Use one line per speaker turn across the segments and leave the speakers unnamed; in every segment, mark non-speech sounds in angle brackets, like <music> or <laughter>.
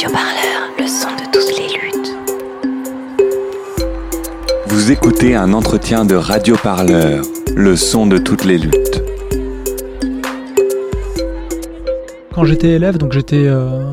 Radio Parleur, le son de toutes les luttes.
Vous écoutez un entretien de Radio Parleur, le son de toutes les luttes.
Quand j'étais élève, donc j'étais euh,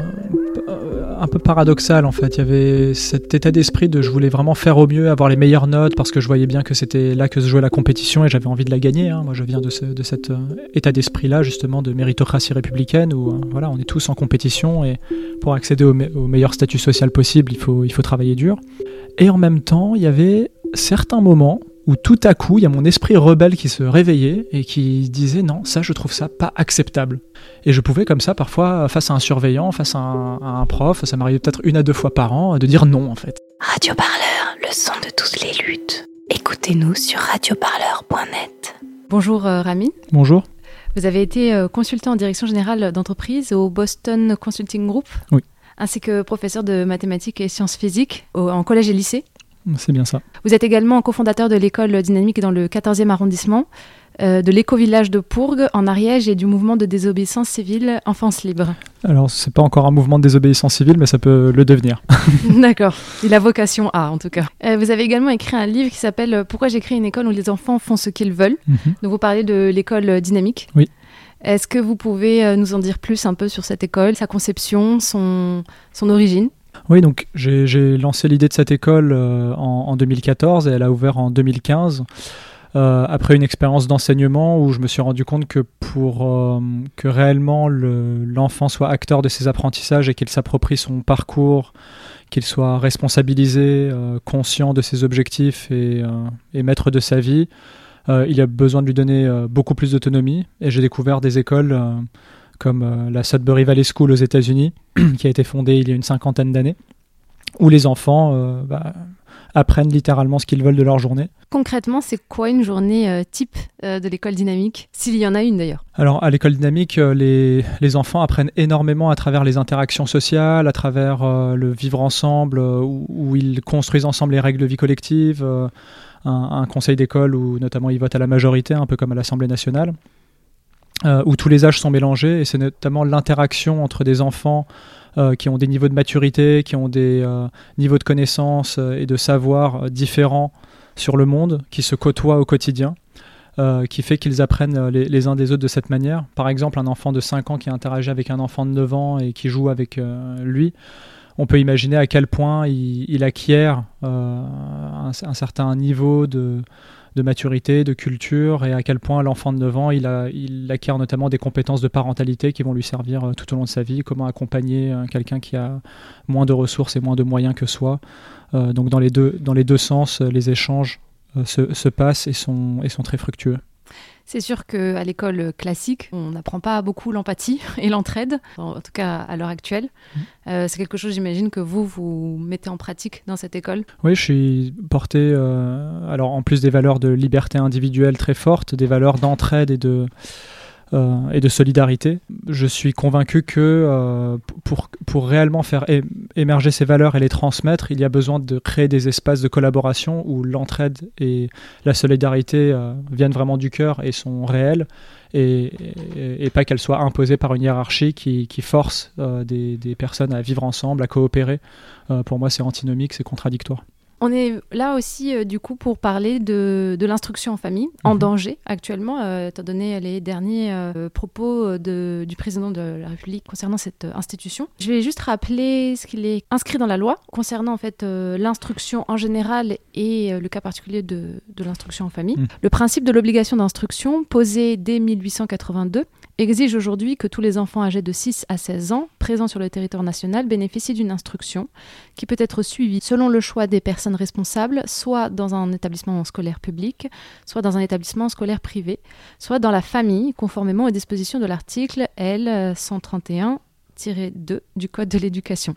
un peu paradoxal en fait. Il y avait cet état d'esprit de je voulais vraiment faire au mieux, avoir les meilleures notes parce que je voyais bien que c'était là que se jouait la compétition et j'avais envie de la gagner. hein. Moi, je viens de, ce- de cet euh, état d'esprit-là justement de méritocratie républicaine où euh, voilà, on est tous en compétition et pour accéder au, au meilleur statut social possible, il faut, il faut travailler dur. Et en même temps, il y avait certains moments où tout à coup, il y a mon esprit rebelle qui se réveillait et qui disait non, ça, je trouve ça pas acceptable. Et je pouvais comme ça, parfois, face à un surveillant, face à un, à un prof, ça m'arrivait peut-être une à deux fois par an, de dire non en fait.
Radio Parleur, le son de toutes les luttes. Écoutez-nous sur radioparleur.net.
Bonjour euh, Rami.
Bonjour.
Vous avez été euh, consultant en direction générale d'entreprise au Boston Consulting Group.
Oui.
Ainsi que professeur de mathématiques et sciences physiques au- en collège et lycée.
C'est bien ça.
Vous êtes également cofondateur de l'école dynamique dans le 14e arrondissement, euh, de l'éco-village de Pourgue en Ariège et du mouvement de désobéissance civile Enfance Libre.
Alors, c'est pas encore un mouvement de désobéissance civile, mais ça peut le devenir. <laughs> <laughs>
D'accord. Il a vocation à, en tout cas. Euh, vous avez également écrit un livre qui s'appelle Pourquoi j'ai créé une école où les enfants font ce qu'ils veulent.
Mhm.
Donc vous parlez de l'école dynamique.
Oui.
Est-ce que vous pouvez euh, nous en dire plus un peu sur cette école, sa conception, son, son origine?
Oui, donc j'ai lancé l'idée de cette école euh, en, en 2014 et elle a ouvert en 2015. euh, après une expérience d'enseignement où je me suis rendu compte que pour euh, que réellement le- l'enfant soit acteur de ses apprentissages et qu'il s'approprie son parcours, qu'il soit responsabilisé, conscient de ses objectifs et, maître de sa vie, il a besoin de lui donner beaucoup plus d'autonomie. Et j'ai découvert des écoles comme euh, la Sudbury Valley School aux États-Unis, <clears throat> qui a été fondée il y a une cinquantaine d'années, où les enfants euh, bah, apprennent littéralement ce qu'ils veulent de leur journée.
Concrètement, c'est quoi une journée euh, type euh, de l'école dynamique S'il y en a une d'ailleurs?
Alors, à l'école dynamique, euh, les, les enfants apprennent énormément à travers les interactions sociales, à travers le vivre ensemble, où, où ils construisent ensemble les règles de vie collective, un, un conseil d'école où notamment ils votent à la majorité, un peu comme à l'Assemblée nationale, euh, où tous les âges sont mélangés, et c'est notamment l'interaction entre des enfants euh, qui ont des niveaux de maturité, qui ont des euh, niveaux de connaissances et de savoir différents sur le monde, qui se côtoient au quotidien qui fait qu'ils apprennent les, uns des autres de cette manière. Par exemple, un enfant de 5 ans qui interagit avec un enfant de 9 ans et qui joue avec lui, on peut imaginer à quel point il, acquiert un certain niveau de, de maturité, de culture, et à quel point l'enfant de 9 ans, il, il acquiert notamment des compétences de parentalité qui vont lui servir euh, tout au long de sa vie, comment accompagner euh, quelqu'un qui a moins de ressources et moins de moyens que soi. Euh, donc dans les deux, dans les deux sens, les échanges se, se passent et sont, et sont très fructueux.
C'est sûr qu'à l'école classique, on n'apprend pas beaucoup l'empathie <laughs> et l'entraide, en tout cas à l'heure actuelle. Euh, c'est quelque chose, j'imagine, que vous, vous mettez en pratique dans cette école?
Oui, je suis porté, euh, alors en plus des valeurs de liberté individuelle très fortes, des valeurs d'entraide et de, euh, et de solidarité. Je suis convaincu que euh, pour, pour réellement faire émerger ces valeurs et les transmettre, il y a besoin de créer des espaces de collaboration où l'entraide et la solidarité euh, viennent vraiment du cœur et sont réelles. Et, pas qu'elles soient imposées par une hiérarchie qui, force des, personnes à vivre ensemble, à coopérer. Pour moi, c'est antinomique, c'est contradictoire.
On est là aussi, euh, du coup, pour parler de, de l'instruction en famille, en
Mhm.
danger actuellement, euh, étant donné les derniers euh, propos de- du président de la République concernant cette institution. Je vais juste rappeler ce qu'il est inscrit dans la loi concernant en fait l'instruction en général et le cas particulier de, de l'instruction en famille.
Mhm.
Le principe de l'obligation d'instruction, posé dès 1882, exige aujourd'hui que tous les enfants âgés de 6 à 16 ans présents sur le territoire national bénéficient d'une instruction qui peut être suivie selon le choix des personnes responsables, soit dans un établissement scolaire public, soit dans un établissement scolaire privé, soit dans la famille, conformément aux dispositions de l'article L 131-2 du Code de l'éducation.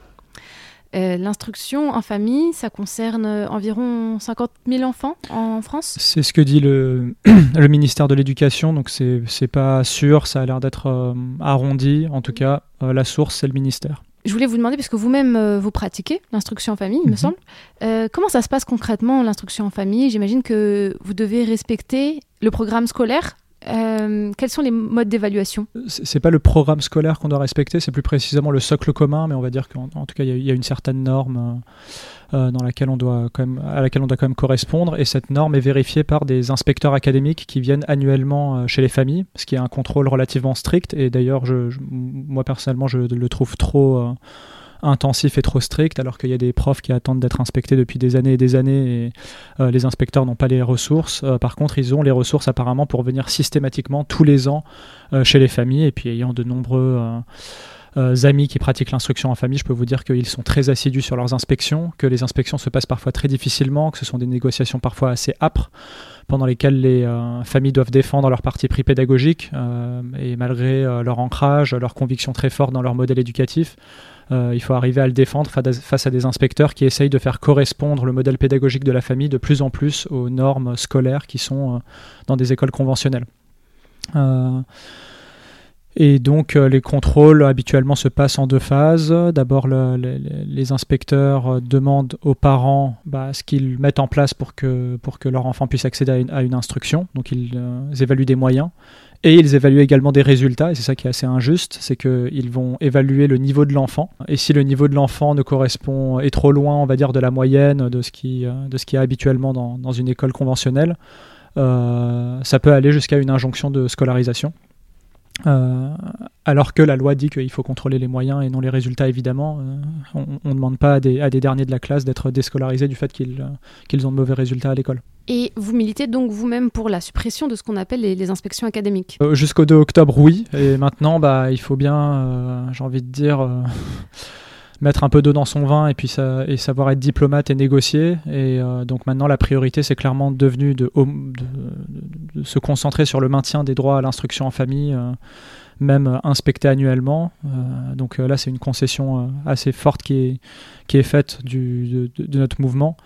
Euh, L'instruction en famille, ça concerne environ 50 000 enfants en France?
C'est ce que dit le, <clears throat> le ministère de l'Éducation, donc c'est c'est pas sûr, ça a l'air d'être euh, arrondi. En tout cas, euh, la source, c'est le ministère.
Je voulais vous demander, puisque vous-même euh, vous pratiquez l'instruction en famille, il me
Mhm.
semble, euh, comment ça se passe concrètement l'instruction en famille? J'imagine que vous devez respecter le programme scolaire Euh, quels sont les modes d'évaluation?
C'est pas le programme scolaire qu'on doit respecter, c'est plus précisément le socle commun, mais on va dire qu'en tout cas, il y, a une certaine norme euh, laquelle on doit quand même, à laquelle on doit quand même correspondre, et cette norme est vérifiée par des inspecteurs académiques qui viennent annuellement euh, chez les familles, ce qui est un contrôle relativement strict, et d'ailleurs, je, moi personnellement, je le trouve trop intensif et trop strict, alors qu'il y a des profs qui attendent d'être inspectés depuis des années et des années et euh, les inspecteurs n'ont pas les ressources. Euh, par contre, ils ont les ressources apparemment pour venir systématiquement tous les ans euh, chez les familles et puis ayant de nombreux amis qui pratiquent l'instruction en famille, je peux vous dire qu'ils sont très assidus sur leurs inspections, que les inspections se passent parfois très difficilement, que ce sont des négociations parfois assez âpres pendant lesquelles les familles doivent défendre leur parti pris pédagogique et malgré leur ancrage, leur conviction très forte dans leur modèle éducatif, euh, il faut arriver à le défendre face à des inspecteurs qui essayent de faire correspondre le modèle pédagogique de la famille de plus en plus aux normes scolaires qui sont euh, dans des écoles conventionnelles. Euh, et donc les contrôles habituellement se passent en deux phases. D'abord, les inspecteurs demandent aux parents bah, ce qu'ils mettent en place pour que, leur enfant puisse accéder à une, instruction. Donc ils évaluent des moyens. Et ils évaluent également des résultats, et c'est ça qui est assez injuste, c'est qu'ils vont évaluer le niveau de l'enfant. Et si le niveau de l'enfant ne correspond, est trop loin, on va dire, de la moyenne de ce qui, euh, de ce qui est habituellement dans, une école conventionnelle, euh, ça peut aller jusqu'à une injonction de scolarisation. Euh, alors que la loi dit qu'il faut contrôler les moyens et non les résultats, évidemment. on ne demande pas à des, à des, derniers de la classe d'être déscolarisés du fait qu'ils qu'ils ont de mauvais résultats à l'école.
Et vous militez donc vous-même pour la suppression de ce qu'on appelle les, inspections académiques?
Euh, Jusqu'au 2 octobre, oui. Et maintenant, bah, il faut bien, euh, j'ai envie de dire, euh, mettre un peu d'eau dans son vin et puis ça, et savoir être diplomate et négocier. Et donc maintenant, la priorité, c'est clairement devenu de, de, se concentrer sur le maintien des droits à l'instruction en famille, même inspecté annuellement. donc là, c'est une concession assez forte qui est, qui est faite du, de, notre mouvement.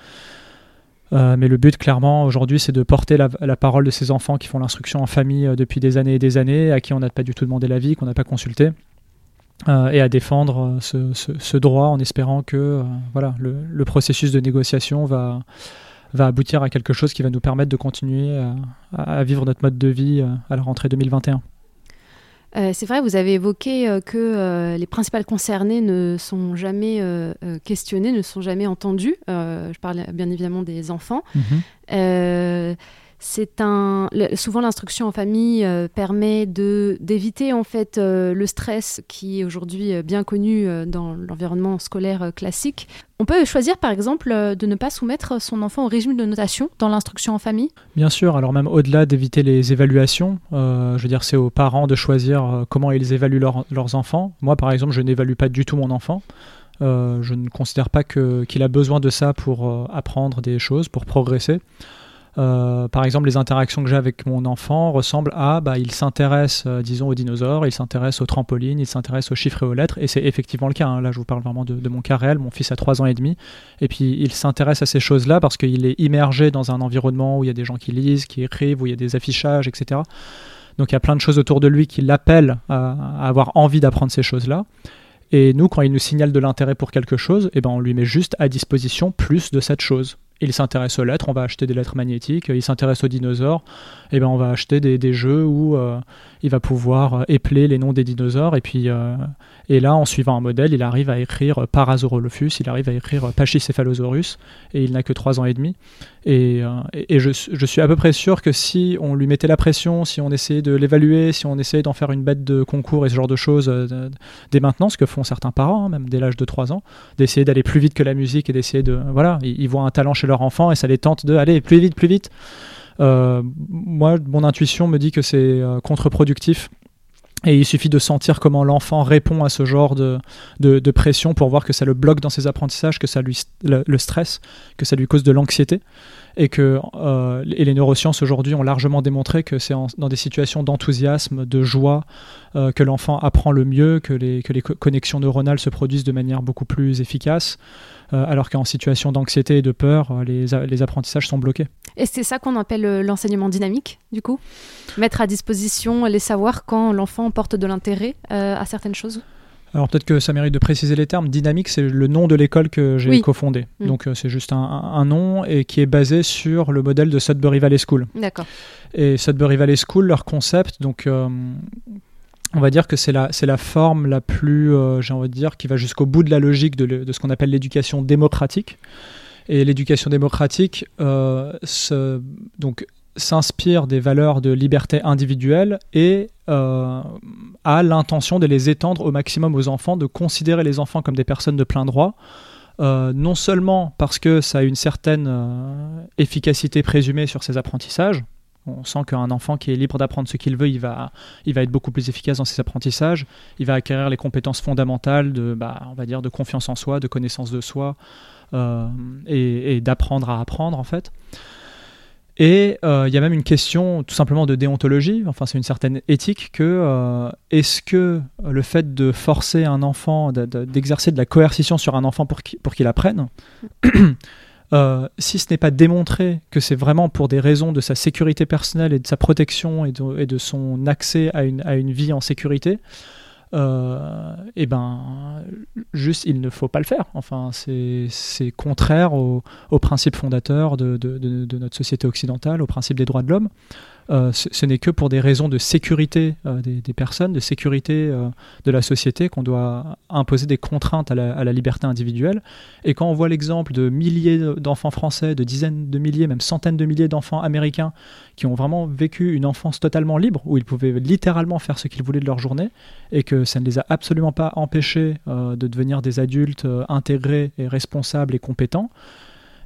Euh, mais le but, clairement, aujourd'hui, c'est de porter la, parole de ces enfants qui font l'instruction en famille euh, depuis des années et des années, à qui on n'a pas du tout demandé l'avis, qu'on n'a pas consulté, euh, et à défendre ce, droit en espérant que voilà, le, processus de négociation va, va aboutir à quelque chose qui va nous permettre de continuer à vivre notre mode de vie à la rentrée 2021.
Euh, c'est vrai, vous avez évoqué euh, que euh, les principales concernées ne sont jamais questionnées, ne sont jamais entendues. je parle bien évidemment des enfants. Mhm. C'est un souvent l'instruction en famille euh, permet de d'éviter en fait euh, le stress qui est aujourd'hui euh, bien connu dans l'environnement scolaire classique. On peut choisir par exemple de ne pas soumettre son enfant au régime de notation dans l'instruction en famille?
Bien sûr, alors même au-delà d'éviter les évaluations, je veux dire c'est aux parents de choisir comment ils évaluent leurs enfants. Moi par exemple je n'évalue pas du tout mon enfant. je ne considère pas qu'il a besoin de ça pour apprendre des choses, pour progresser. Euh, par exemple, les interactions que j'ai avec mon enfant ressemblent à, bah, il s'intéresse, euh, disons, aux dinosaures, il s'intéresse aux trampolines, il s'intéresse aux chiffres et aux lettres, et c'est effectivement le cas. Hein. Là, je vous parle vraiment de, mon cas réel. Mon fils a 3 ans et demi, et puis il s'intéresse à ces choses-là parce qu'il est immergé dans un environnement où il y a des gens qui lisent, qui écrivent, où il y a des affichages, etc. Donc il y a plein de choses autour de lui qui l'appellent à, avoir envie d'apprendre ces choses-là. Et nous, quand il nous signale de l'intérêt pour quelque chose, eh ben, on lui met juste à disposition plus de cette chose il s'intéresse aux lettres, on va acheter des lettres magnétiques. Il s'intéresse aux dinosaures, et eh ben on va acheter des, jeux où euh, il va pouvoir euh, épeler les noms des dinosaures. Et puis euh, et là, en suivant un modèle, il arrive à écrire Parasaurolophus, il arrive à écrire Pachycephalosaurus, et il n'a que 3 ans et demi. Et, et, je, je, suis à peu près sûr que si on lui mettait la pression, si on essayait de l'évaluer, si on essayait d'en faire une bête de concours et ce genre de choses dès maintenant, ce que font certains parents, hein, même dès l'âge de 3 ans, d'essayer d'aller plus vite que la musique et d'essayer de... Voilà, ils, voient un talent chez leur enfant et ça les tente de aller plus vite, plus vite. Euh, moi, mon intuition me dit que c'est euh, contre-productif. Et il suffit de sentir comment l'enfant répond à ce genre de, de, pression pour voir que ça le bloque dans ses apprentissages, que ça lui le, stress, que ça lui cause de l'anxiété. Et que euh, et les neurosciences aujourd'hui ont largement démontré que c'est dans des situations d'enthousiasme, de joie, que l'enfant apprend le mieux, que les, que les connexions neuronales se produisent de manière beaucoup plus efficace. Euh, alors qu'en situation d'anxiété et de peur, euh, les, apprentissages sont bloqués.
Et c'est ça qu'on appelle euh, l'enseignement dynamique, du coup? Mettre à disposition les savoirs quand l'enfant porte de l'intérêt à certaines choses?
Alors peut-être que ça mérite de préciser les termes. Dynamique, c'est le nom de l'école que j'ai
Oui.
cofondée.
Mm.
Donc euh, c'est juste un, un- un nom et qui est basé sur le modèle de Sudbury Valley School.
D'accord.
Et Sudbury Valley School, leur concept, donc euh, on va dire que c'est la, c'est la forme la plus, euh, j'ai envie de dire, qui va jusqu'au bout de la logique de, le- de ce qu'on appelle l'éducation démocratique. Et l'éducation démocratique euh, se- donc, s'inspire des valeurs de liberté individuelle et euh, a l'intention de les étendre au maximum aux enfants, de considérer les enfants comme des personnes de plein droit. euh, non seulement parce que ça a une certaine euh, efficacité présumée sur ses apprentissages, on sent qu'un enfant qui est libre d'apprendre ce qu'il veut, il va, il va être beaucoup plus efficace dans ses apprentissages. Il va acquérir les compétences fondamentales de, bah, on va dire, de confiance en soi, de connaissance de soi, et d'apprendre à apprendre en fait. Et euh, il y a même une question tout simplement de déontologie, enfin c'est une certaine éthique que euh, est-ce que le fait de forcer un enfant, de- de- d'exercer de la coercition sur un enfant pour qu'il apprenne, <clears throat> euh, si ce n'est pas démontré que c'est vraiment pour des raisons de sa sécurité personnelle et de sa protection et de, son accès à une vie en sécurité, euh, et ben juste il ne faut pas le faire. Enfin, c'est c'est contraire aux au principes fondateurs de, de- de- de notre société occidentale, aux principes des droits de l'homme. Euh, ce n'est que pour des raisons de sécurité euh, des, personnes, de sécurité euh, de la société qu'on doit imposer des contraintes à la, à la liberté individuelle. Et quand on voit l'exemple de milliers d'enfants français, de dizaines de milliers, même centaines de milliers d'enfants américains qui ont vraiment vécu une enfance totalement libre, où ils pouvaient littéralement faire ce qu'ils voulaient de leur journée, et que ça ne les a absolument pas empêchés de devenir des adultes intégrés et responsables et compétents,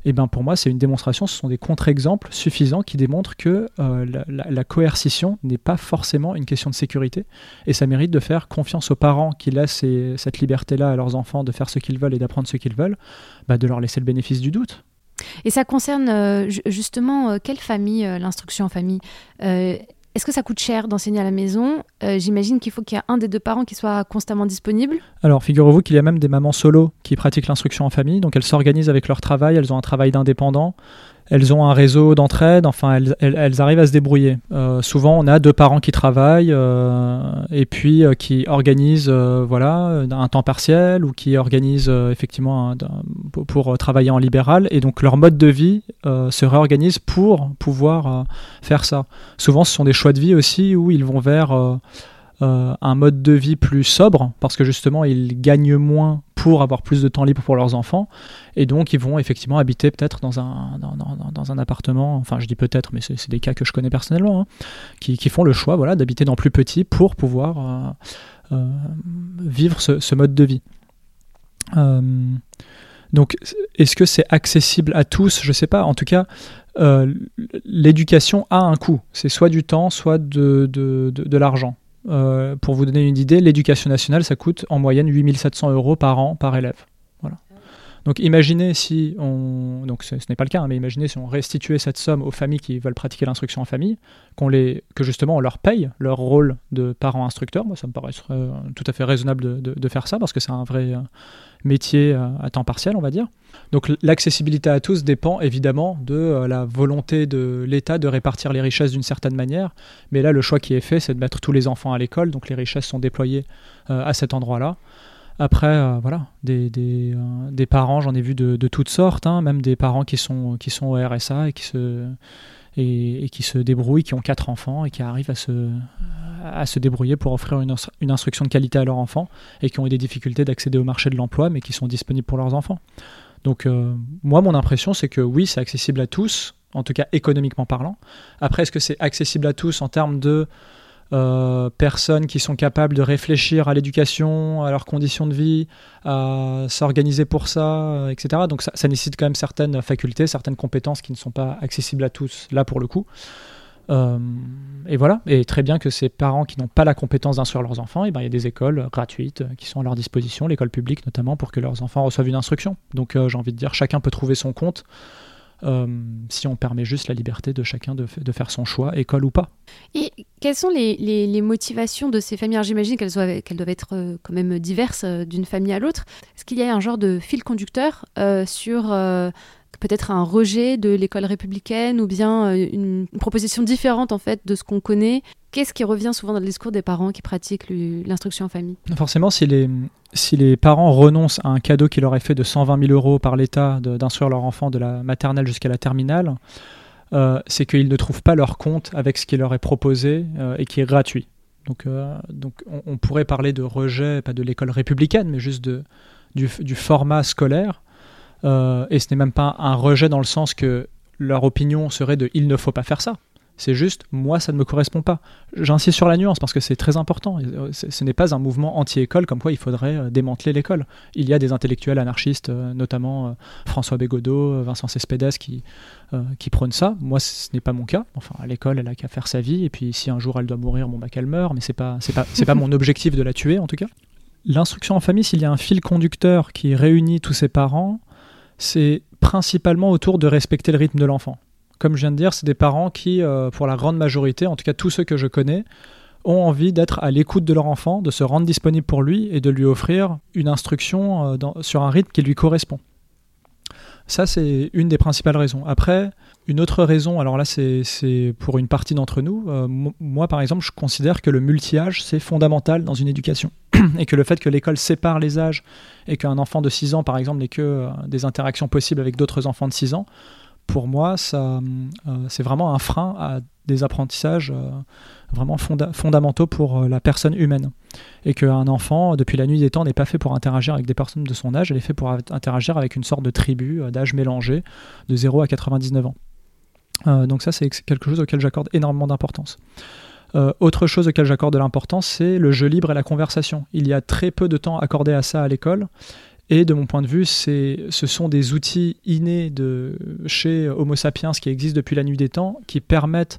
et ben pour moi c'est une démonstration, ce sont des contre-exemples suffisants qui démontrent que euh, la, coercition n'est pas forcément une question de sécurité, et ça mérite de faire confiance aux parents qui laissent cette liberté-là à leurs enfants de faire ce qu'ils veulent et d'apprendre ce qu'ils veulent, bah, de leur laisser le bénéfice du doute.
Et ça concerne euh, ju- justement euh, quelle famille, l'instruction en famille? Est-ce que ça coûte cher d'enseigner à la maison? Euh, J'imagine qu'il faut qu'il y ait un des deux parents qui soit constamment disponible.
Alors, figurez-vous qu'il y a même des mamans solo qui pratiquent l'instruction en famille. Donc, elles s'organisent avec leur travail, elles ont un travail d'indépendant, elles ont un réseau d'entraide, enfin, elles, elles- elles arrivent à se débrouiller. Euh, souvent, on a deux parents qui travaillent euh, et puis euh, qui organisent euh, voilà, un temps partiel ou qui organisent euh, effectivement un- pour, euh, travailler en libéral. Et donc, leur mode de vie se réorganise pour pouvoir faire ça. Souvent, ce sont des choix de vie aussi où ils vont vers. Euh, un mode de vie plus sobre parce que justement ils gagnent moins pour avoir plus de temps libre pour leurs enfants et donc ils vont effectivement habiter peut-être dans un, dans, dans- dans- un appartement, enfin je dis peut-être mais c'est des cas que je connais personnellement, hein, qui, qui font le choix voilà, d'habiter dans plus petit pour pouvoir euh, euh, vivre ce, mode de vie. Donc est-ce que c'est accessible à tous? Je sais pas, en tout cas l'éducation a un coût, c'est soit du temps, soit de, de- de l'argent. Euh, pour vous donner une idée, l'éducation nationale, ça coûte en moyenne 8700 euros par an par élève. Donc imaginez si on, donc ce, n'est pas le cas, hein, mais imaginez si on restituait cette somme aux familles qui veulent pratiquer l'instruction en famille, que justement on leur paye leur rôle de parents instructeurs. Moi, ça me paraît euh, tout à fait raisonnable de, faire ça parce que c'est un vrai euh, métier euh, à temps partiel, on va dire. Donc l'accessibilité à tous dépend évidemment de la volonté de l'État de répartir les richesses d'une certaine manière. Mais là, le choix qui est fait, c'est de mettre tous les enfants à l'école, donc les richesses sont déployées à cet endroit-là. Après, euh, voilà, des, des, euh, des parents, j'en ai vu de, de toutes sortes, hein, même des parents qui sont, qui sont au RSA et qui se, et, qui se débrouillent, qui ont quatre enfants et qui arrivent à se, à se débrouiller pour offrir une, une instruction de qualité à leurs enfants et qui ont eu des difficultés d'accéder au marché de l'emploi, mais qui sont disponibles pour leurs enfants. Donc, euh, moi, mon impression, c'est que oui, c'est accessible à tous, en tout cas économiquement parlant. Après, est-ce que c'est accessible à tous en termes de euh, personnes qui sont capables de réfléchir à l'éducation, à leurs conditions de vie, à s'organiser pour ça, euh, etc. Donc ça, nécessite quand même certaines facultés, certaines compétences qui ne sont pas accessibles à tous, là pour le coup. Euh, et voilà, et très bien que ces parents qui n'ont pas la compétence d'instruire leurs enfants, et ben, il y a des écoles gratuites qui sont à leur disposition, l'école publique notamment, pour que leurs enfants reçoivent une instruction. Donc j'ai envie de dire, chacun peut trouver son compte si on permet juste la liberté de chacun de, faire son choix, école ou pas.
Et quelles sont les, motivations de ces familles? J'imagine qu'elles doivent, être euh, quand même diverses euh, d'une famille à l'autre. Est-ce qu'il y a un genre de fil conducteur euh, sur euh, peut-être un rejet de l'école républicaine ou bien euh, une, proposition différente en fait de ce qu'on connaît. Qu'est-ce qui revient souvent dans le discours des parents qui pratiquent l'instruction en famille?
Forcément, si les, parents renoncent à un cadeau qui leur est fait de 120 000 euros par l'État d'instruire leur enfant de la maternelle jusqu'à la terminale, euh, c'est qu'ils ne trouvent pas leur compte avec ce qui leur est proposé euh, et qui est gratuit. Donc, on, pourrait parler de rejet, pas de l'école républicaine, mais juste du format scolaire euh, et ce n'est même pas un rejet dans le sens que leur opinion serait de il ne faut pas faire ça. C'est juste, moi, ça ne me correspond pas. J'insiste sur la nuance parce que c'est très important. Euh, ce n'est pas un mouvement anti-école comme quoi il faudrait euh, démanteler l'école. Il y a des intellectuels anarchistes, notamment François Bégodeau, Vincent Cespedes, qui, prônent ça. Moi, ce n'est pas mon cas. Enfin, l'école, elle a qu'à faire sa vie. Et puis, si un jour elle doit mourir, bon, bah, qu'elle meurt. Mais ce n'est pas, pas, pas mon objectif de la tuer, en tout cas. L'instruction en famille, s'il y a un fil conducteur qui réunit tous ses parents, c'est principalement autour de respecter le rythme de l'enfant. Comme je viens de dire, c'est des parents qui, euh, pour la grande majorité, en tout cas tous ceux que je connais, ont envie d'être à l'écoute de leur enfant, de se rendre disponible pour lui et de lui offrir une instruction euh, sur un rythme qui lui correspond. Ça, c'est une des principales raisons. Après, une autre raison, alors là, c'est pour une partie d'entre nous. Euh, moi, par exemple, je considère que le multi-âge, c'est fondamental dans une éducation. <clears throat> et que le fait que l'école sépare les âges et qu'un enfant de 6 ans, par exemple, n'ait que euh, des interactions possibles avec d'autres enfants de 6 ans, pour moi, ça, euh, c'est vraiment un frein à des apprentissages vraiment fondamentaux pour la personne humaine. Et qu'un enfant, depuis la nuit des temps, n'est pas fait pour interagir avec des personnes de son âge, elle est fait pour interagir avec une sorte de tribu d'âge mélangé de 0 à 99 ans. Euh, donc ça, c'est quelque chose auquel j'accorde énormément d'importance. Euh, autre chose auquel j'accorde de l'importance, c'est le jeu libre et la conversation. Il y a très peu de temps accordé à ça à l'école. Et de mon point de vue, ce sont des outils innés de chez Homo sapiens qui existent depuis la nuit des temps, qui permettent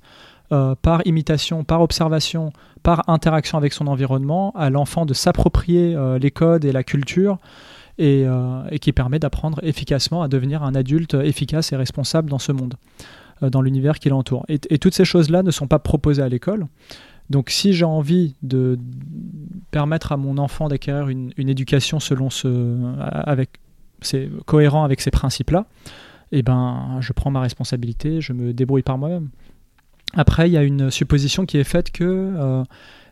euh, par imitation, par observation, par interaction avec son environnement, à l'enfant de s'approprier les codes et la culture, et, et qui permet d'apprendre efficacement à devenir un adulte efficace et responsable dans ce monde. Euh, dans l'univers qui l'entoure. Et, toutes ces choses-là ne sont pas proposées à l'école. Donc si j'ai envie de permettre à mon enfant d'acquérir une, éducation selon ce, avec, c'est cohérent avec ces principes-là, eh ben, je prends ma responsabilité, je me débrouille par moi-même. Après, il y a une supposition qui est faite que euh,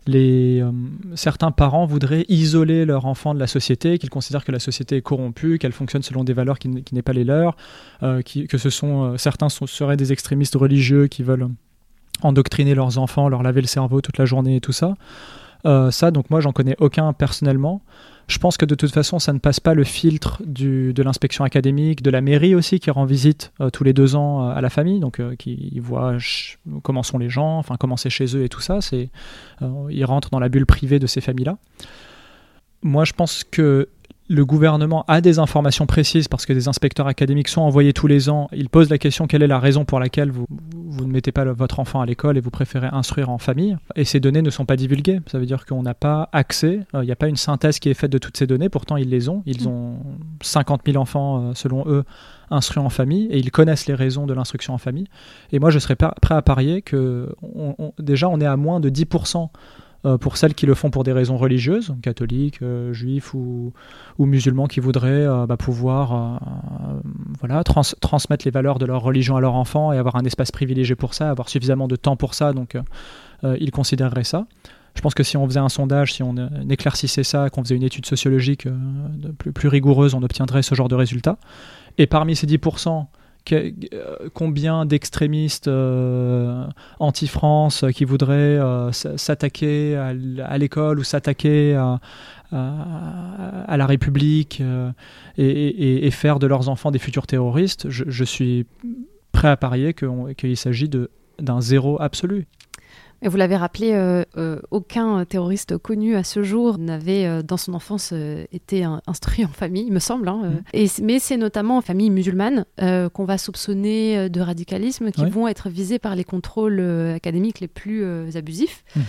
les, euh, certains parents voudraient isoler leur enfant de la société, qu'ils considèrent que la société est corrompue, qu'elle fonctionne selon des valeurs qui, n'est pas les leurs, euh, que ce sont, euh, certains seraient des extrémistes religieux qui veulent endoctriner leurs enfants, leur laver le cerveau toute la journée et tout ça. Ça, donc moi, j'en connais aucun personnellement. Je pense que de toute façon, ça ne passe pas le filtre du, de l'inspection académique, de la mairie aussi, qui rend visite euh, tous les deux ans euh, à la famille, donc euh, qui voit comment sont les gens, enfin comment c'est chez eux et tout ça. C'est, ils rentrent dans la bulle privée de ces familles-là. Moi, je pense que le gouvernement a des informations précises parce que des inspecteurs académiques sont envoyés tous les ans. Ils posent la question quelle est la raison pour laquelle vous, vous ne mettez pas votre enfant à l'école et vous préférez instruire en famille? Et ces données ne sont pas divulguées. Ça veut dire qu'on n'a pas accès, euh, il n'y a pas une synthèse qui est faite de toutes ces données. Pourtant, ils les ont. Ils mm. ont 50 000 enfants, euh, selon eux, instruits en famille et ils connaissent les raisons de l'instruction en famille. Et moi, je serais prêt à parier que déjà, on est à moins de 10% euh, pour celles qui le font pour des raisons religieuses, catholiques, euh, juifs ou, musulmans qui voudraient euh, bah, pouvoir voilà, transmettre les valeurs de leur religion à leurs enfants et avoir un espace privilégié pour ça, avoir suffisamment de temps pour ça, donc ils considéreraient ça. Je pense que si on faisait un sondage, si on éclaircissait ça, qu'on faisait une étude sociologique plus, plus rigoureuse, on obtiendrait ce genre de résultats. Et parmi ces 10%, euh, combien d'extrémistes euh, anti-France qui voudraient euh, s'attaquer à l'école ou s'attaquer à, la République et, faire de leurs enfants des futurs terroristes, je, suis prêt à parier qu'il s'agit d'un zéro absolu.
Et vous l'avez rappelé, euh, euh, aucun terroriste connu à ce jour n'avait euh, dans son enfance été instruit en famille, il me semble. Hein, mm. et, mais c'est notamment en famille musulmane qu'on va soupçonner de radicalisme, qui vont être visés par les contrôles académiques les plus abusifs. Mm-hmm.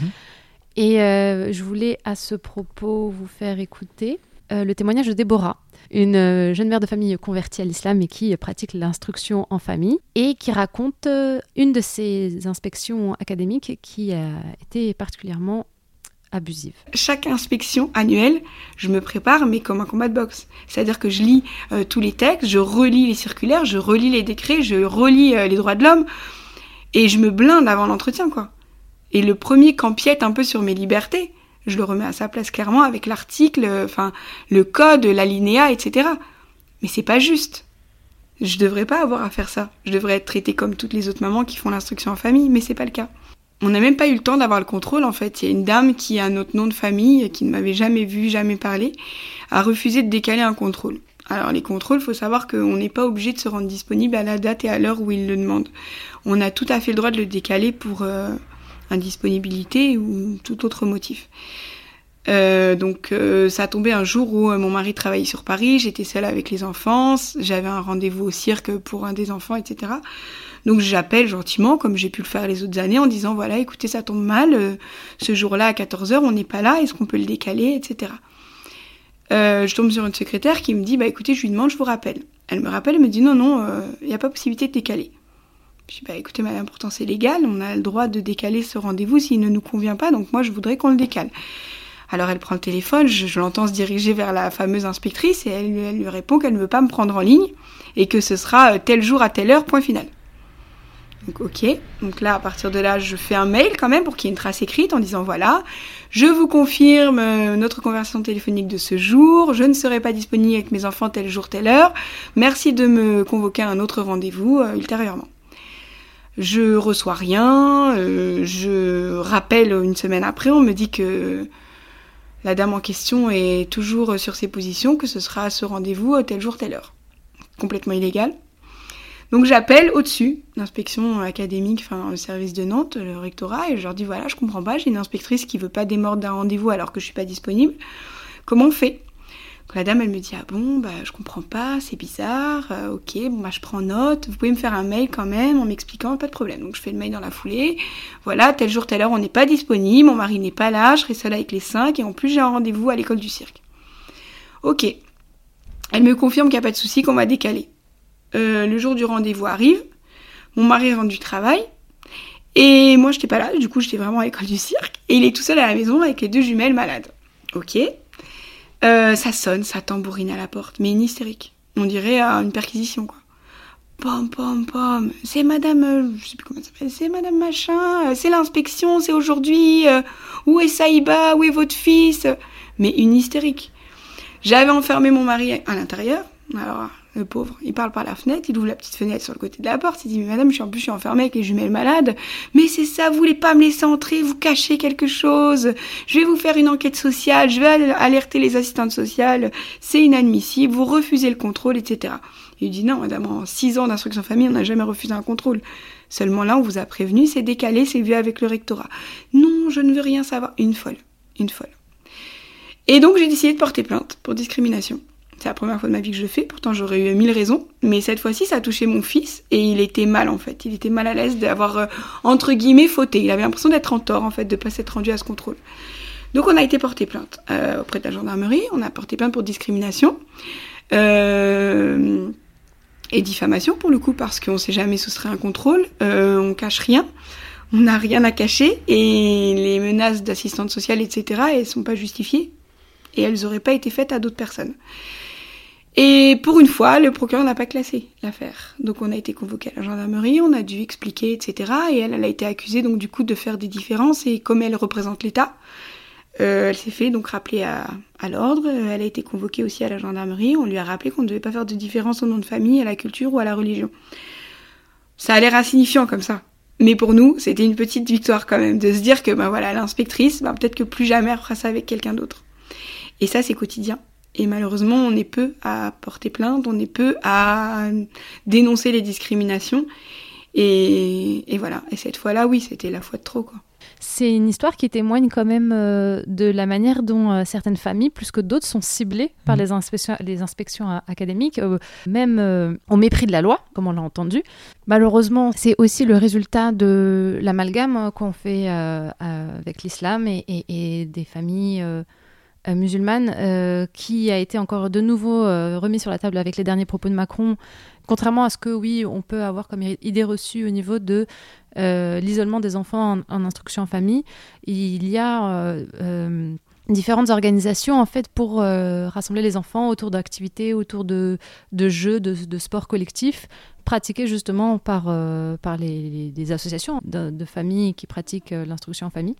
Et je voulais à ce propos vous faire écouter le témoignage de Déborah, une euh, jeune mère de famille convertie à l'islam et qui pratique l'instruction en famille et qui raconte euh, une de ses inspections académiques qui a été particulièrement abusive.
Chaque inspection annuelle, je me prépare, mais comme un combat de boxe. C'est-à-dire que je lis euh, tous les textes, je relis les circulaires, je relis les décrets, je relis euh, les droits de l'homme, et je me blinde avant l'entretien, quoi. Et le premier qu'empiète un peu sur mes libertés, je le remets à sa place clairement avec l'article, enfin le code, l'alinéa, etc. Mais c'est pas juste. Je devrais pas avoir à faire ça. Je devrais être traitée comme toutes les autres mamans qui font l'instruction en famille, mais c'est pas le cas. On n'a même pas eu le temps d'avoir le contrôle en fait. Il y a une dame qui a notre nom de famille, qui ne m'avait jamais vu, jamais parlé, a refusé de décaler un contrôle. Alors les contrôles, faut savoir qu'on n'est pas obligé de se rendre disponible à la date et à l'heure où il le demande. On a tout à fait le droit de le décaler pour euh, indisponibilité ou tout autre motif. Euh, donc euh, ça a tombé un jour où mon mari travaillait sur Paris, j'étais seule avec les enfants, j'avais un rendez-vous au cirque pour un des enfants, etc. Donc j'appelle gentiment, comme j'ai pu le faire les autres années, en disant voilà, écoutez, ça tombe mal, euh, ce jour-là à 14h, on n'est pas là, est-ce qu'on peut le décaler, etc. Euh, je tombe sur une secrétaire qui me dit bah écoutez, je lui demande, je vous rappelle. Elle me rappelle, elle me dit non, non, il euh, n'y a pas possibilité de décaler. Je dis bah écoutez, madame, pourtant c'est légal, on a le droit de décaler ce rendez-vous s'il ne nous convient pas, donc moi je voudrais qu'on le décale. Alors elle prend le téléphone, je, l'entends se diriger vers la fameuse inspectrice et elle, elle lui répond qu'elle ne veut pas me prendre en ligne et que ce sera tel jour à telle heure, point final. Donc ok, donc là à partir de là je fais un mail quand même pour qu'il y ait une trace écrite en disant voilà, je vous confirme euh, notre conversation téléphonique de ce jour, je ne serai pas disponible avec mes enfants tel jour, telle heure, merci de me convoquer à un autre rendez-vous euh, ultérieurement. Je reçois rien, euh, je rappelle une semaine après, on me dit que la dame en question est toujours sur ses positions, que ce sera à ce rendez-vous tel jour, telle heure. Complètement illégal. Donc j'appelle au-dessus, l'inspection académique, enfin le service de Nantes, le rectorat, et je leur dis voilà, je comprends pas, j'ai une inspectrice qui veut pas démordre d'un rendez-vous alors que je suis pas disponible. Comment on fait? La dame, elle me dit ah bon, bah je comprends pas, c'est bizarre, euh, ok, bon bah je prends note, vous pouvez me faire un mail quand même en m'expliquant, pas de problème. Donc je fais le mail dans la foulée, voilà, tel jour, telle heure, on n'est pas disponible, mon mari n'est pas là, je serai seule avec les cinq, et en plus j'ai un rendez-vous à l'école du cirque. Ok. Elle me confirme qu'il n'y a pas de souci, qu'on va décaler. Euh, le jour du rendez-vous arrive, mon mari rentre du travail, et moi j'étais pas là, du coup j'étais vraiment à l'école du cirque, et il est tout seul à la maison avec les deux jumelles malades. Ok. Euh, ça sonne, ça tambourine à la porte, mais une hystérique. On dirait à une perquisition quoi. Pom pom pom, c'est madame, euh, je sais plus comment ça s'appelle, c'est madame machin, c'est l'inspection, c'est aujourd'hui, où est Saïba, où est votre fils Mais une hystérique. J'avais enfermé mon mari à l'intérieur, alors pauvre. Il parle par la fenêtre, il ouvre la petite fenêtre sur le côté de la porte, il dit, mais madame, je suis en plus, je suis enfermée avec les jumelles malades. Mais c'est ça, vous voulez pas me laisser entrer, vous cachez quelque chose. Je vais vous faire une enquête sociale, je vais alerter les assistantes sociales, c'est inadmissible, vous refusez le contrôle, etc. Il dit, non, madame, en six ans d'instruction famille, on n'a jamais refusé un contrôle. Seulement là, on vous a prévenu, c'est décalé, c'est vu avec le rectorat. Non, je ne veux rien savoir. Une folle. Une folle. Et donc, j'ai décidé de porter plainte pour discrimination. C'est la première fois de ma vie que je le fais, pourtant j'aurais eu mille raisons. Mais cette fois-ci, ça a touché mon fils et il était mal en fait. Il était mal à l'aise d'avoir, euh, entre guillemets, fauté. Il avait l'impression d'être en tort en fait, de pas s'être rendu à ce contrôle. Donc on a été porté plainte euh, auprès de la gendarmerie, on a porté plainte pour discrimination euh, et diffamation pour le coup parce qu'on s'est jamais soustrait à un contrôle, euh, on cache rien, on n'a rien à cacher et les menaces d'assistante sociale etc. elles sont pas justifiées et elles auraient pas été faites à d'autres personnes. Et pour une fois, le procureur n'a pas classé l'affaire. Donc on a été convoqué à la gendarmerie, on a dû expliquer, etc. Et elle, elle a été accusée donc du coup de faire des différences. Et comme elle représente l'État, euh, elle s'est fait donc rappeler à, l'ordre. Elle a été convoquée aussi à la gendarmerie. On lui a rappelé qu'on ne devait pas faire de différence au nom de famille, à la culture ou à la religion. Ça a l'air insignifiant comme ça. Mais pour nous, c'était une petite victoire quand même de se dire que ben voilà, l'inspectrice, ben peut-être que plus jamais elle fera ça avec quelqu'un d'autre. Et ça, c'est quotidien. Et malheureusement, on est peu à porter plainte, on est peu à dénoncer les discriminations. Et, voilà. Et cette fois-là, oui, c'était la fois de trop, quoi.
C'est une histoire qui témoigne quand même euh, de la manière dont euh, certaines familles, plus que d'autres, sont ciblées par mmh. les, inspections, les inspections académiques, euh, même au mépris de la loi, comme on l'a entendu. Malheureusement, c'est aussi le résultat de l'amalgame qu'on fait avec l'islam et, et, des familles musulmane qui a été encore de nouveau remis sur la table avec les derniers propos de Macron Contrairement à ce que, oui, on peut avoir comme idée reçue au niveau de euh, l'isolement des enfants en, instruction en famille, il y a euh, euh, différentes organisations en fait pour rassembler les enfants autour d'activités, autour de, jeux, de, sports collectifs pratiqués justement par, par les, associations de, familles qui pratiquent l'instruction en famille.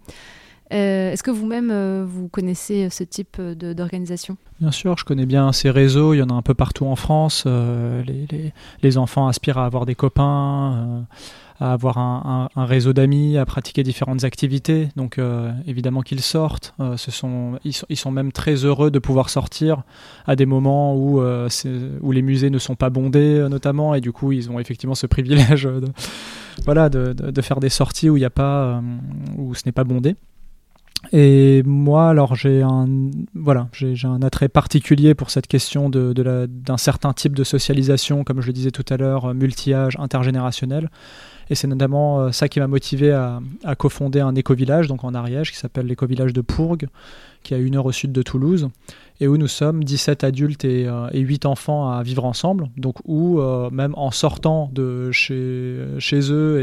Euh, est-ce que vous-même, euh, vous connaissez ce type d'organisation?
Bien sûr, je connais bien ces réseaux, il y en a un peu partout en France. Euh, les, enfants aspirent à avoir des copains, à avoir un, réseau d'amis, à pratiquer différentes activités. Donc évidemment qu'ils sortent. ce sont, ils, sont, même très heureux de pouvoir sortir à des moments où, où les musées ne sont pas bondés notamment. Et du coup, ils ont effectivement ce <laughs> privilège de, voilà, de, de faire des sorties où, il y a pas, où ce n'est pas bondé. Et moi, alors j'ai un voilà, j'ai un attrait particulier pour cette question de, d'un certain type de socialisation, comme je le disais tout à l'heure, multi-âge, intergénérationnel. Et c'est notamment euh, ça qui m'a motivé à, à cofonder un éco-village, donc en Ariège, qui s'appelle l'éco-village de Pourgues, qui est à une heure au sud de Toulouse, et où nous sommes 17 adultes et, euh, et 8 enfants à vivre ensemble, donc où euh, même en sortant de chez, chez eux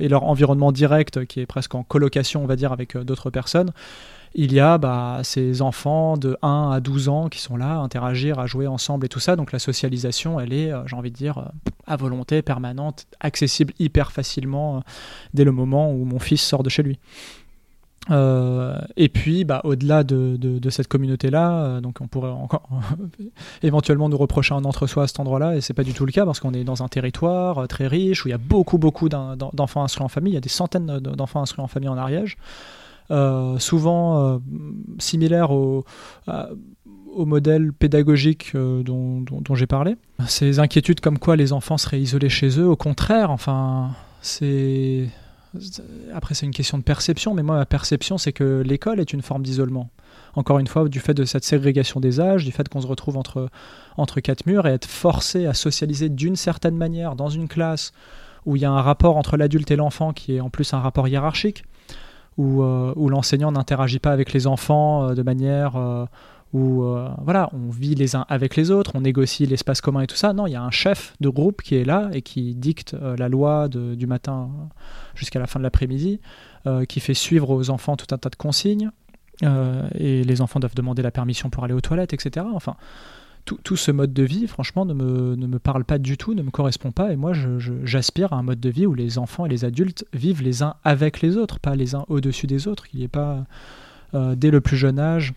et, leur environnement direct, qui est presque en colocation, on va dire, avec d'autres personnes, il y a bah, ces enfants de 1 à 12 ans qui sont là, à interagir, à jouer ensemble et tout ça. Donc la socialisation, elle est, j'ai envie de dire, à volonté, permanente, accessible hyper facilement dès le moment où mon fils sort de chez lui. Euh, et puis, bah, au-delà de, de, cette communauté-là, euh, donc on pourrait encore <laughs> éventuellement nous reprocher un entre-soi à cet endroit-là, et c'est pas du tout le cas parce qu'on est dans un territoire euh, très riche où il y a beaucoup, beaucoup d'enfants instruits en famille. Il y a des centaines d'enfants instruits en famille en Ariège, souvent similaires au, au modèle pédagogique dont, dont j'ai parlé. Ces inquiétudes comme quoi les enfants seraient isolés chez eux, au contraire, enfin, c'est après, c'est une question de perception, mais moi, ma perception, c'est que l'école est une forme d'isolement. Encore une fois, du fait de cette ségrégation des âges, du fait qu'on se retrouve entre, entre quatre murs et être forcé à socialiser d'une certaine manière dans une classe où il y a un rapport entre l'adulte et l'enfant qui est en plus un rapport hiérarchique, où, euh, où l'enseignant n'interagit pas avec les enfants euh, de manière euh, où euh, on vit les uns avec les autres, on négocie l'espace commun et tout ça. Non, il y a un chef de groupe qui est là et qui dicte euh, la loi du matin jusqu'à la fin de l'après-midi, euh, qui fait suivre aux enfants tout un tas de consignes, et les enfants doivent demander la permission pour aller aux toilettes, etc. Enfin, tout, ce mode de vie, franchement, ne me, ne me, parle pas du tout, ne me correspond pas, et moi, j'aspire à un mode de vie où les enfants et les adultes vivent les uns avec les autres, pas les uns au-dessus des autres, qu'il n'y ait pas, dès le plus jeune âge,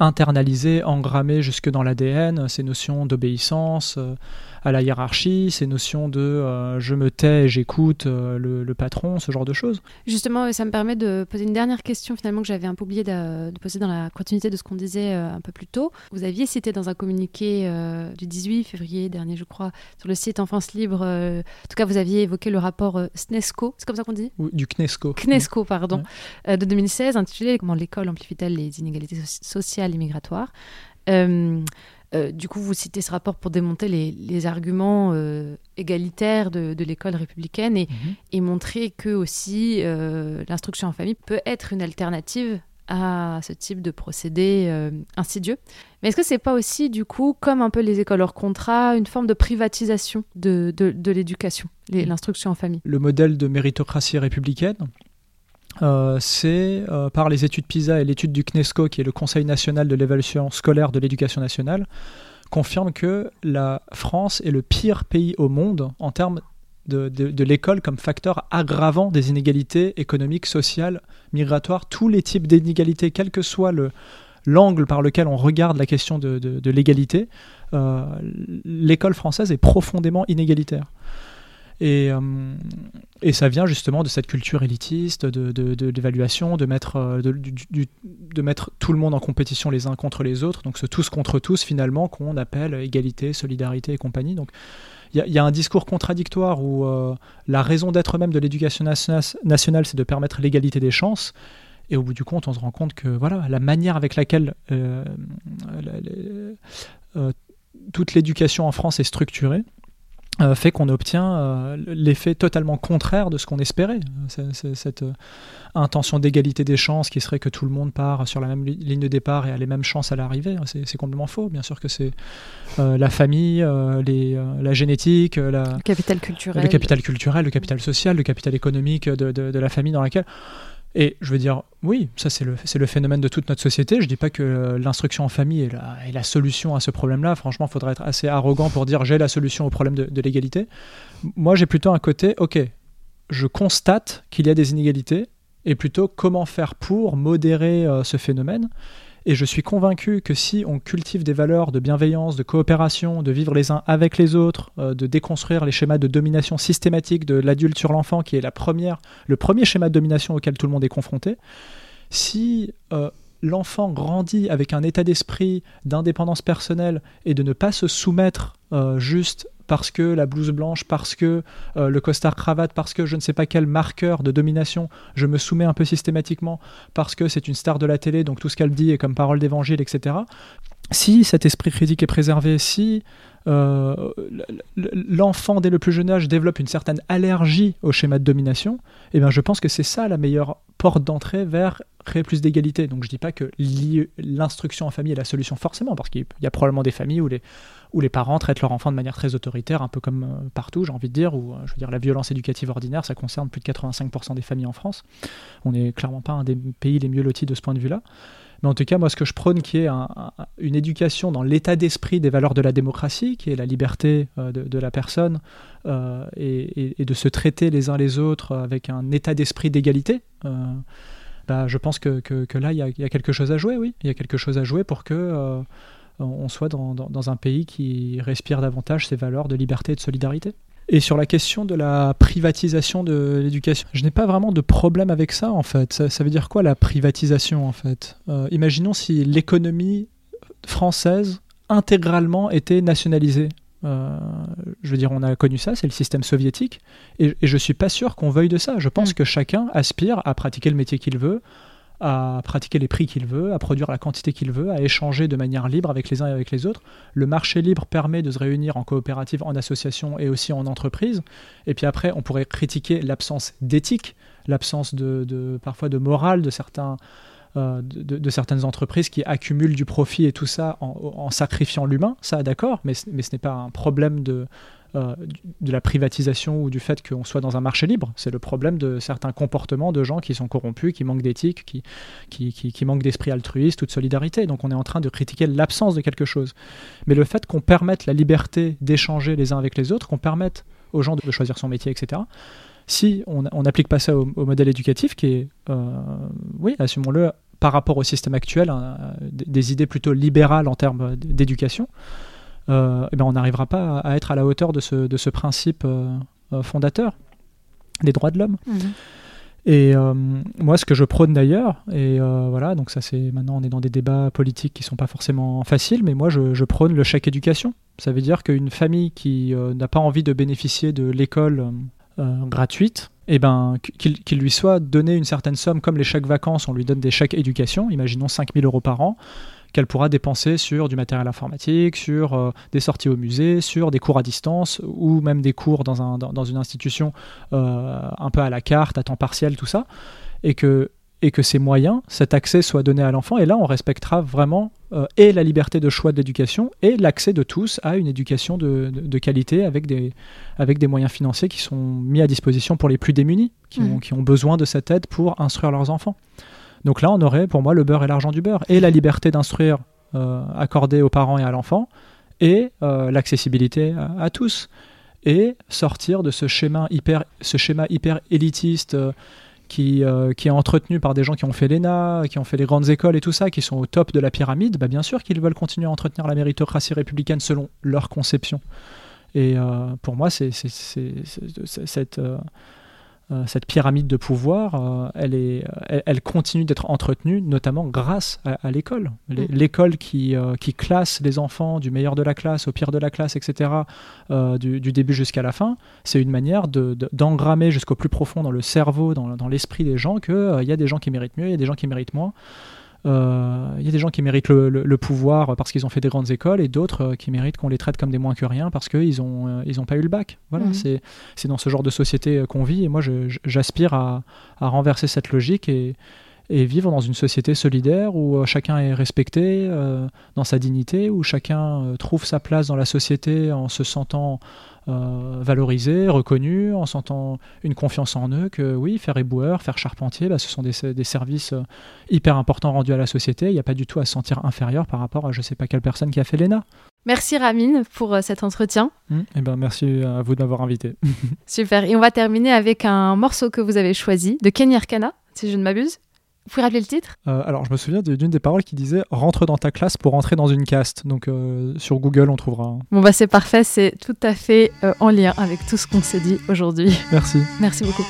internalisé, engrammé jusque dans l'ADN, ces notions d'obéissance euh, à la hiérarchie, ces notions de euh, je me tais j'écoute euh, le, patron, ce genre de choses.
Justement, ça me permet de poser une dernière question finalement que j'avais un peu oublié de, poser dans la continuité de ce qu'on disait un peu plus tôt. Vous aviez cité dans un communiqué du 18 février dernier, je crois, sur le site Enfance Libre, en tout cas vous aviez évoqué le rapport SNESCO, c'est comme ça qu'on dit?
Du CNESCO.
CNESCO, pardon, de 2016, intitulé Comment l'école amplifie-t-elle les inégalités sociales et migratoire. Euh, euh, du coup, vous citez ce rapport pour démonter les, arguments euh, égalitaires de, l'école républicaine et, mhm. et, montrer que aussi l'instruction en famille peut être une alternative à ce type de procédé insidieux. Mais est-ce que c'est pas aussi, du coup, comme un peu les écoles hors contrat, une forme de privatisation de, de, de l'éducation, l'instruction en famille?
Le modèle de méritocratie républicaine, euh, c'est euh, par les études PISA et l'étude du CNESCO, qui est le Conseil national de l'évaluation scolaire de l'éducation nationale, confirme que la France est le pire pays au monde en termes de, l'école comme facteur aggravant des inégalités économiques, sociales, migratoires, tous les types d'inégalités, quel que soit le, l'angle par lequel on regarde la question de, de l'égalité, euh, l'école française est profondément inégalitaire. Et, euh, et, ça vient justement de cette culture élitiste, de, de, l'évaluation, de mettre, euh, de, mettre tout le monde en compétition les uns contre les autres, donc ce tous contre tous finalement qu'on appelle égalité, solidarité et compagnie. Donc il y, a un discours contradictoire où euh, la raison d'être même de l'éducation nationale, c'est de permettre l'égalité des chances. Et au bout du compte, on se rend compte que voilà, la manière avec laquelle toute l'éducation en France est structurée, euh, fait qu'on obtient euh, l'effet totalement contraire de ce qu'on espérait. Cette euh, intention d'égalité des chances qui serait que tout le monde part sur la même li- ligne de départ et a les mêmes chances à l'arrivée, c'est complètement faux. Bien sûr que c'est la famille, les, la génétique, la,
Le capital culturel.
le capital culturel, le capital social, le capital économique de, de- de la famille dans laquelle. Et je veux dire, oui, ça c'est le, c'est le phénomène de toute notre société. Je dis pas que l'instruction en famille est la, est la solution à ce problème-là. Franchement, il faudrait être assez arrogant pour dire j'ai la solution au problème de, de l'égalité. Moi, j'ai plutôt un côté, ok, je constate qu'il y a des inégalités et plutôt comment faire pour modérer euh, ce phénomène. Et je suis convaincu que si on cultive des valeurs de bienveillance, de coopération, de vivre les uns avec les autres, euh, de déconstruire les schémas de domination systématique de l'adulte sur l'enfant, qui est la première, le premier schéma de domination auquel tout le monde est confronté, si euh, l'enfant grandit avec un état d'esprit d'indépendance personnelle et de ne pas se soumettre euh, juste parce que la blouse blanche, parce que euh, le costard cravate, parce que je ne sais pas quel marqueur de domination, je me soumets un peu systématiquement, parce que c'est une star de la télé, donc tout ce qu'elle dit est comme parole d'évangile, etc. Si cet esprit critique est préservé, si euh, l'enfant dès le plus jeune âge développe une certaine allergie au schéma de domination, eh bien je pense que c'est ça la meilleure porte d'entrée vers créer plus d'égalité. Donc je dis pas que l'i- l'instruction en famille est la solution forcément, parce qu'il y a probablement des familles où les, parents traitent leur enfant de manière très autoritaire, un peu comme euh, partout, j'ai envie de dire, où euh, je veux la violence éducative ordinaire, ça concerne plus de 85% des familles en France. On n'est clairement pas un des pays les mieux lotis de ce point de vue-là. Mais en tout cas, moi, ce que je prône, qui est un- un- une éducation dans l'état d'esprit des valeurs de la démocratie, qui est la liberté euh, de, la personne, euh, et, de se traiter les uns les autres avec un état d'esprit d'égalité, euh, bah, je pense que, là, il y, a- quelque chose à jouer, oui. Il y a quelque chose à jouer pour que on soit dans- dans un pays qui respire davantage ces valeurs de liberté et de solidarité. Et sur la question de la privatisation de l'éducation, je n'ai pas vraiment de problème avec ça en fait. Ça, ça veut dire quoi la privatisation en fait? Euh, Imaginons si l'économie française intégralement était nationalisée. Euh, je veux dire, on a connu ça, c'est le système soviétique, et, et je suis pas sûr qu'on veuille de ça. Je pense
Mm.
que chacun aspire à pratiquer le métier qu'il veut, à pratiquer les prix qu'il veut, à produire la quantité qu'il veut, à échanger de manière libre avec les uns et avec les autres. Le marché libre permet de se réunir en coopérative, en association et aussi en entreprise. Et puis après, on pourrait critiquer l'absence d'éthique, l'absence de, parfois de morale de certains. euh, de, certaines entreprises qui accumulent du profit et tout ça en, en sacrifiant l'humain, ça d'accord, mais, mais ce n'est pas un problème de, de la privatisation ou du fait qu'on soit dans un marché libre. C'est le problème de certains comportements de gens qui sont corrompus, qui manquent d'éthique, qui, qui, qui, manquent d'esprit altruiste ou de solidarité. Donc on est en train de critiquer l'absence de quelque chose. Mais le fait qu'on permette la liberté d'échanger les uns avec les autres, qu'on permette aux gens de choisir son métier, etc., si on n'applique pas ça au, modèle éducatif, qui est, euh, oui, assumons-le, par rapport au système actuel, des idées plutôt libérales en termes d'éducation, euh, eh ben on n'arrivera pas à, être à la hauteur de ce, de ce principe euh, fondateur des droits de l'homme.
Mhm.
Et euh, moi, ce que je prône d'ailleurs, et voilà, donc ça c'est maintenant on est dans des débats politiques qui sont pas forcément faciles, mais moi je, je prône le chèque éducation. Ça veut dire qu'une famille qui n'a pas envie de bénéficier de l'école gratuite, eh ben, qu'il qu'il lui soit donné une certaine somme, comme les chèques vacances, on lui donne des chèques éducation, imaginons 5000 euros par an, qu'elle pourra dépenser sur du matériel informatique, sur euh, des sorties au musée, sur des cours à distance, ou même des cours dans, un, dans, dans une institution euh, un peu à la carte, à temps partiel, tout ça, et que, et que ces moyens, cet accès soit donné à l'enfant, et là on respectera vraiment euh, et la liberté de choix de l'éducation, et l'accès de tous à une éducation de, de, de qualité avec des, avec des moyens financiers qui sont mis à disposition pour les plus démunis, qui, ont, qui ont besoin de cette aide pour instruire leurs enfants. Donc là, on aurait pour moi le beurre et l'argent du beurre, et la liberté d'instruire euh, accordée aux parents et à l'enfant, et euh, l'accessibilité à, tous, et sortir de ce schéma hyper, élitiste euh, qui, qui est entretenu par des gens qui ont fait l'ENA, qui ont fait les grandes écoles et tout ça, qui sont au top de la pyramide, bah bien sûr qu'ils veulent continuer à entretenir la méritocratie républicaine selon leur conception. Et pour moi, c'est cette, cette pyramide de pouvoir, euh, elle, est, elle, elle continue d'être entretenue, notamment grâce à, à l'école.
Mm.
L'école qui, euh, qui classe les enfants du meilleur de la classe au pire de la classe, etc., euh, du, du début jusqu'à la fin, c'est une manière de- de- d'engrammer jusqu'au plus profond dans le cerveau, dans, dans l'esprit des gens, qu'il il y a des gens qui méritent mieux, il y a des gens qui méritent moins. Il y a des gens qui méritent le, pouvoir parce qu'ils ont fait des grandes écoles et d'autres qui méritent qu'on les traite comme des moins que rien parce qu'ils n'ont ils ont pas eu le bac. Voilà, mhm. c'est dans ce genre de société qu'on vit et moi j'aspire à, à, renverser cette logique et, et vivre dans une société solidaire où euh, chacun est respecté euh, dans sa dignité, où chacun euh, trouve sa place dans la société en se sentant valorisé, reconnu, en sentant une confiance en eux, que oui, faire éboueur, faire charpentier, bah, ce sont des, des services hyper importants rendus à la société. Il n'y a pas du tout à se sentir inférieur par rapport à je ne sais pas quelle personne qui a fait l'ENA.
Merci Ramine pour cet entretien.
et mmh, eh ben, merci à vous de m'avoir invité. <laughs>
Super. Et on va terminer avec un morceau que vous avez choisi de Kenny Arcana, si je ne m'abuse. Vous pouvez rappeler le titre?
Euh, Alors, je me souviens d'une des paroles qui disait Rentre dans ta classe pour rentrer dans une caste. Donc, euh, sur Google, on trouvera.
Bon, bah, c'est parfait, c'est tout à fait euh, en lien avec tout ce qu'on s'est dit aujourd'hui.
Merci.
Merci beaucoup.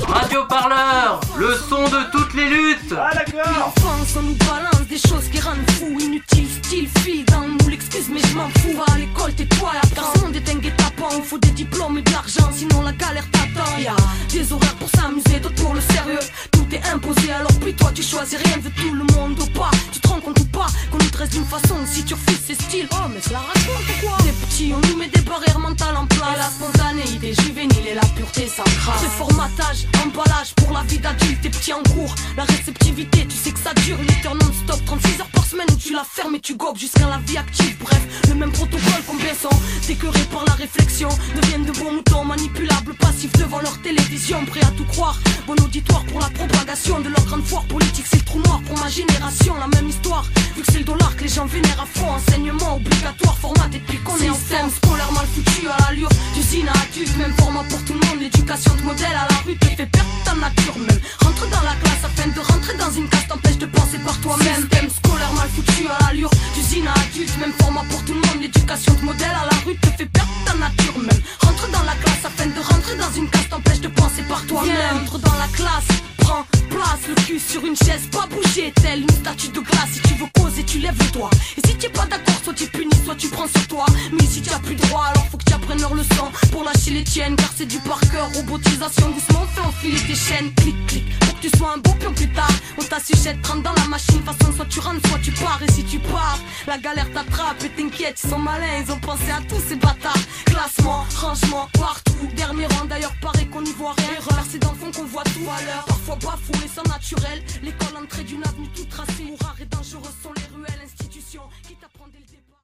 Radio Parleur, le son de toutes les luttes.
Ah, d'accord. L'enfance, on nous balance des choses qui rendent fou, inutile, style, fille, dans nous l'excuse, mais je m'en fous. À l'école, tais-toi, la monde est un guet-apens. Il faut des diplômes et de l'argent, sinon la galère t'attend. Y'a des horaires pour s'amuser, d'autres pour le sérieux tout est imposé alors puis toi tu choisis rien de tout le monde ou pas Tu te rends compte ou pas qu'on nous dresse d'une façon si tu refuses c'est style Oh mais cela raconte quoi? Des petits on nous met des barrières mentales en place La spontanéité juvénile et la pureté sacrale C'est formatage, emballage pour la vie d'adulte Des petits en cours, la réceptivité tu sais que ça dure 8 heures non-stop 36 heures par semaine où tu la fermes et tu gobes jusqu'à la vie active Bref, le même protocole combien sont Décœurés par la réflexion? Deviennent de bons moutons manipulables passifs devant leur télévision Prêts à tout croire, bon auditoire pour la propagande de leur grande foire politique, c'est le trou noir pour ma génération. La même histoire, vu que c'est le dollar que les gens vénèrent à fond. Enseignement obligatoire, formaté depuis qu'on est enfant. scolaire mal foutu à l'allure d'usine à adulte, même format pour tout le monde. L'éducation de modèle à la rue fait perdre ta nature même. Rentre dans la classe afin de rentrer dans une case t'empêche de penser par toi-même. Système scolaire mal foutu à l'allure d'usine à adulte, même format pour tout le monde. L'éducation de modèle à la rue te fait perdre ta nature même. Rentre dans la classe afin de rentrer dans une case t'empêche de penser par toi-même. Rentre dans la classe, prends place, le cul sur une chaise, pas bouger, telle une statue de glace. Si tu veux causer, tu lèves le doigt. Et si tu es pas d'accord, soit tu punis, soit tu prends sur toi. Mais si tu as plus droit, alors faut que tu apprennes leur leçon pour lâcher les tiennes, car c'est du par cœur. Robotisation, doucement, fais enfiler tes chaînes, clic clic. Pour que tu sois un bon pion plus tard, on t'assuchette, rentre dans la machine. Façon, soit tu rentres, soit tu pars. Et si tu pars, la galère t'attrape. Et t'inquiète, ils sont malins, ils ont pensé à tous ces bâtards. Classement, rangement, partout. Dernier rang, d'ailleurs, paraît qu'on n'y voit rien. Remercier d'enfants qu'on voit tout à l'heure. Parfois bafoué, sans naturel. L'école entrée d'une avenue tout tracée. Où et dangereux sont les ruelles, institutions. Qui